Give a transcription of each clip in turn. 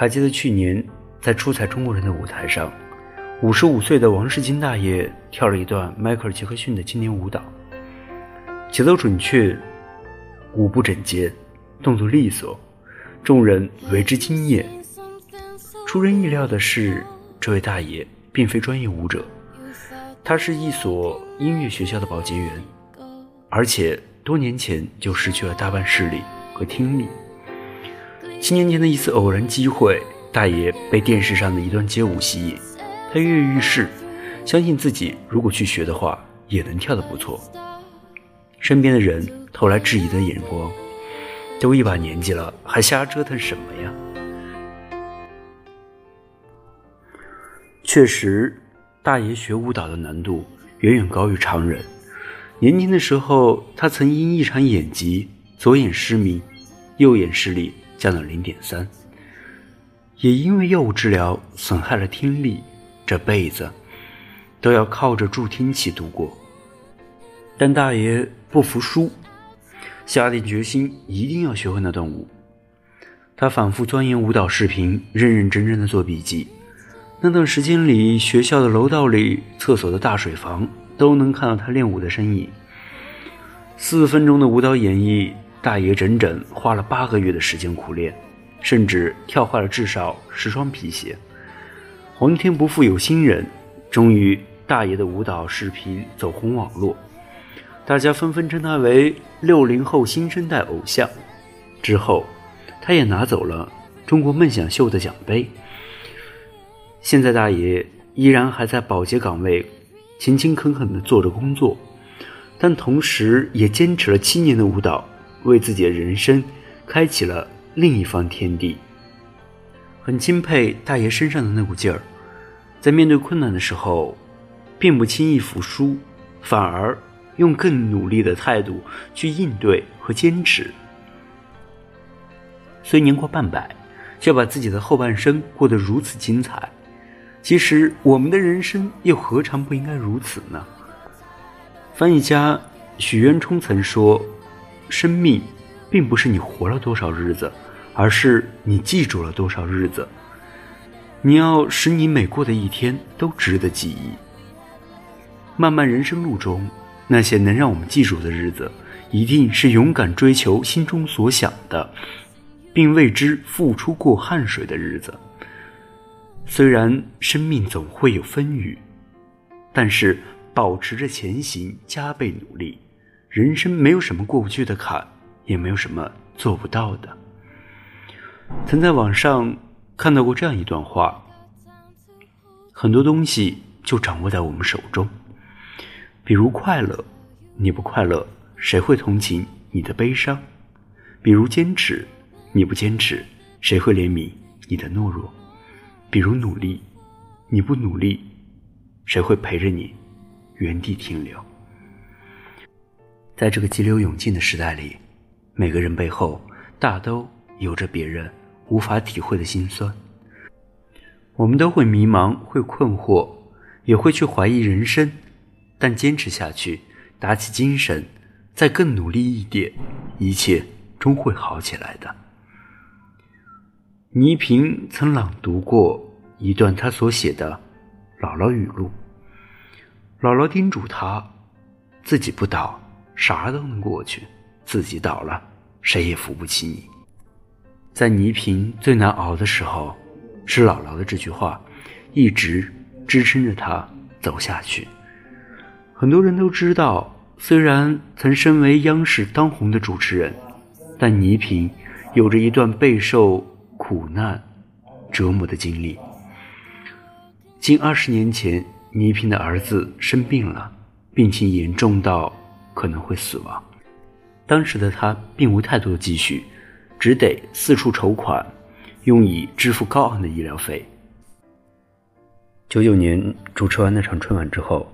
还记得去年在出彩中国人的舞台上，五十五岁的王世金大爷跳了一段迈克尔·杰克逊的经典舞蹈，节奏准确，舞步整洁，动作利索，众人为之惊艳。出人意料的是，这位大爷并非专业舞者，他是一所音乐学校的保洁员，而且多年前就失去了大半视力和听力。七年前的一次偶然机会，大爷被电视上的一段街舞吸引，他跃跃欲试，相信自己如果去学的话，也能跳得不错。身边的人投来质疑的眼光，都一把年纪了，还瞎折腾什么呀？确实，大爷学舞蹈的难度远远高于常人。年轻的时候，他曾因一场眼疾，左眼失明，右眼视力降到零点三，也因为药物治疗损害了听力，这辈子都要靠着助听器度过。但大爷不服输，下定决心一定要学会那段舞。他反复钻研舞蹈视频，认认真真的做笔记。那段时间里，学校的楼道里、厕所的大水房都能看到他练舞的身影。四分钟的舞蹈演绎，大爷整整花了八个月的时间苦练，甚至跳坏了至少十双皮鞋。皇天不负有心人，终于大爷的舞蹈视频走红网络，大家纷纷称他为六零后新生代偶像。之后，他也拿走了中国梦想秀的奖杯。现在大爷依然还在保洁岗位，勤勤恳恳地做着工作，但同时也坚持了七年的舞蹈，为自己的人生开启了另一方天地。很钦佩大爷身上的那股劲儿，在面对困难的时候，并不轻易服输，反而用更努力的态度去应对和坚持。虽年过半百，却把自己的后半生过得如此精彩。其实，我们的人生又何尝不应该如此呢？翻译家许渊冲曾说：“生命，并不是你活了多少日子，而是你记住了多少日子。你要使你每过的一天都值得记忆。漫漫人生路中，那些能让我们记住的日子，一定是勇敢追求心中所想的，并为之付出过汗水的日子。”虽然生命总会有风雨，但是保持着前行，加倍努力，人生没有什么过不去的坎，也没有什么做不到的。曾在网上看到过这样一段话：很多东西就掌握在我们手中，比如快乐，你不快乐，谁会同情你的悲伤？比如坚持，你不坚持，谁会怜悯你的懦弱？比如努力，你不努力，谁会陪着你原地停留？在这个急流勇进的时代里，每个人背后大都有着别人无法体会的辛酸。我们都会迷茫，会困惑，也会去怀疑人生，但坚持下去，打起精神，再更努力一点，一切终会好起来的。倪萍曾朗读过一段他所写的姥姥语录。姥姥叮嘱他，自己不倒，啥都能过去；自己倒了，谁也扶不起你。在倪萍最难熬的时候，是姥姥的这句话，一直支撑着她走下去。很多人都知道，虽然曾身为央视当红的主持人，但倪萍有着一段备受。苦难、折磨的经历。近二十年前，倪萍的儿子生病了，病情严重到可能会死亡。当时的他并无太多的积蓄，只得四处筹款，用以支付高昂的医疗费。九九年主持完那场春晚之后，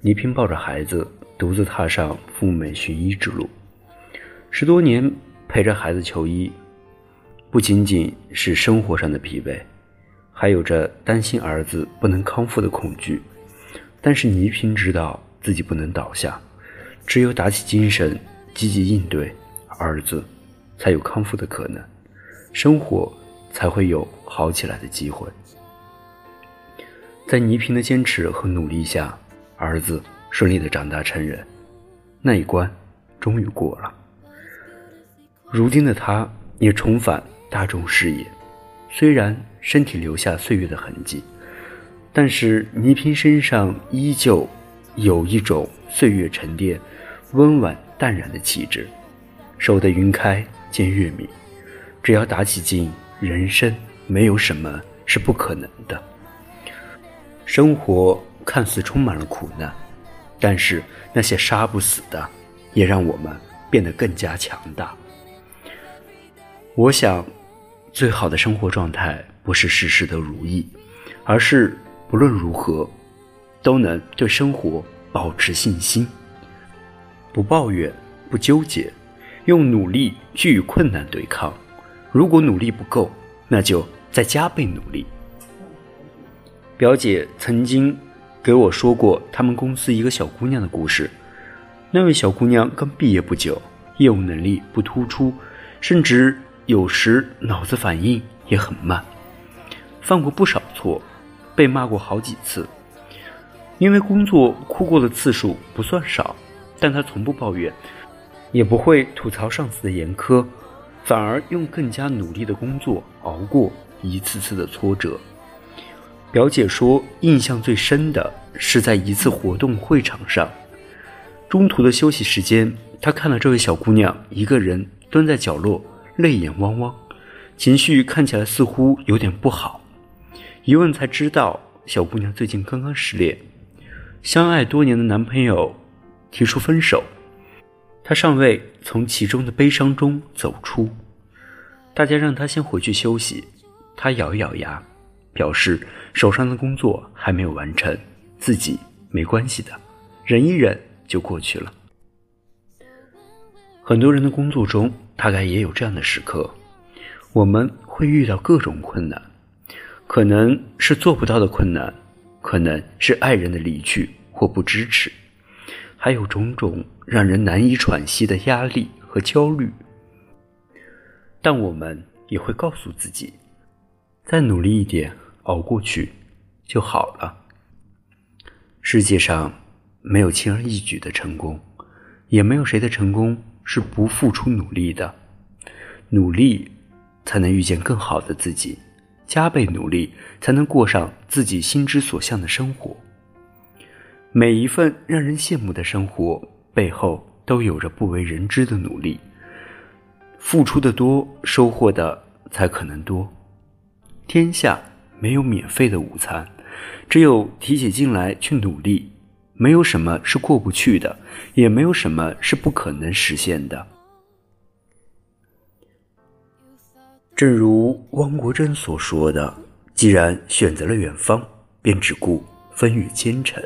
倪萍抱着孩子，独自踏上赴美寻医之路。十多年陪着孩子求医。不仅仅是生活上的疲惫，还有着担心儿子不能康复的恐惧。但是倪萍知道自己不能倒下，只有打起精神，积极应对，儿子才有康复的可能，生活才会有好起来的机会。在倪萍的坚持和努力下，儿子顺利的长大成人，那一关终于过了。如今的他也重返大众视野，虽然身体留下岁月的痕迹，但是倪萍身上依旧有一种岁月沉淀、温婉淡然的气质。守得云开见月明，只要打起劲，人生没有什么是不可能的。生活看似充满了苦难，但是那些杀不死的，也让我们变得更加强大。我想，最好的生活状态不是事事都如意，而是不论如何，都能对生活保持信心，不抱怨，不纠结。用努力去与困难对抗，如果努力不够，那就再加倍努力。表姐曾经给我说过他们公司一个小姑娘的故事。那位小姑娘刚毕业不久，业务能力不突出，甚至有时脑子反应也很慢，犯过不少错，被骂过好几次。因为工作哭过的次数不算少，但她从不抱怨。也不会吐槽上司的严苛，反而用更加努力的工作熬过一次次的挫折。表姐说，印象最深的是在一次活动会场上，中途的休息时间，她看到这位小姑娘一个人蹲在角落，泪眼汪汪，情绪看起来似乎有点不好。一问才知道，小姑娘最近刚刚失恋，相爱多年的男朋友提出分手。他尚未从其中的悲伤中走出，大家让他先回去休息。他咬一咬牙，表示手上的工作还没有完成，自己没关系的，忍一忍就过去了。很多人的工作中大概也有这样的时刻，我们会遇到各种困难，可能是做不到的困难，可能是爱人的离去或不支持。还有种种让人难以喘息的压力和焦虑，但我们也会告诉自己，再努力一点，熬过去就好了。世界上没有轻而易举的成功，也没有谁的成功是不付出努力的。努力才能遇见更好的自己，加倍努力才能过上自己心之所向的生活。每一份让人羡慕的生活背后，都有着不为人知的努力。付出的多，收获的才可能多。天下没有免费的午餐，只有提起劲来去努力。没有什么是过不去的，也没有什么是不可能实现的。正如汪国真所说的：“既然选择了远方，便只顾风雨兼程。”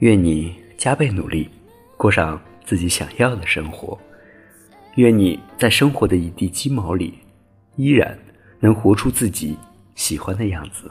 愿你加倍努力，过上自己想要的生活。愿你在生活的一地鸡毛里，依然能活出自己喜欢的样子。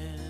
hand.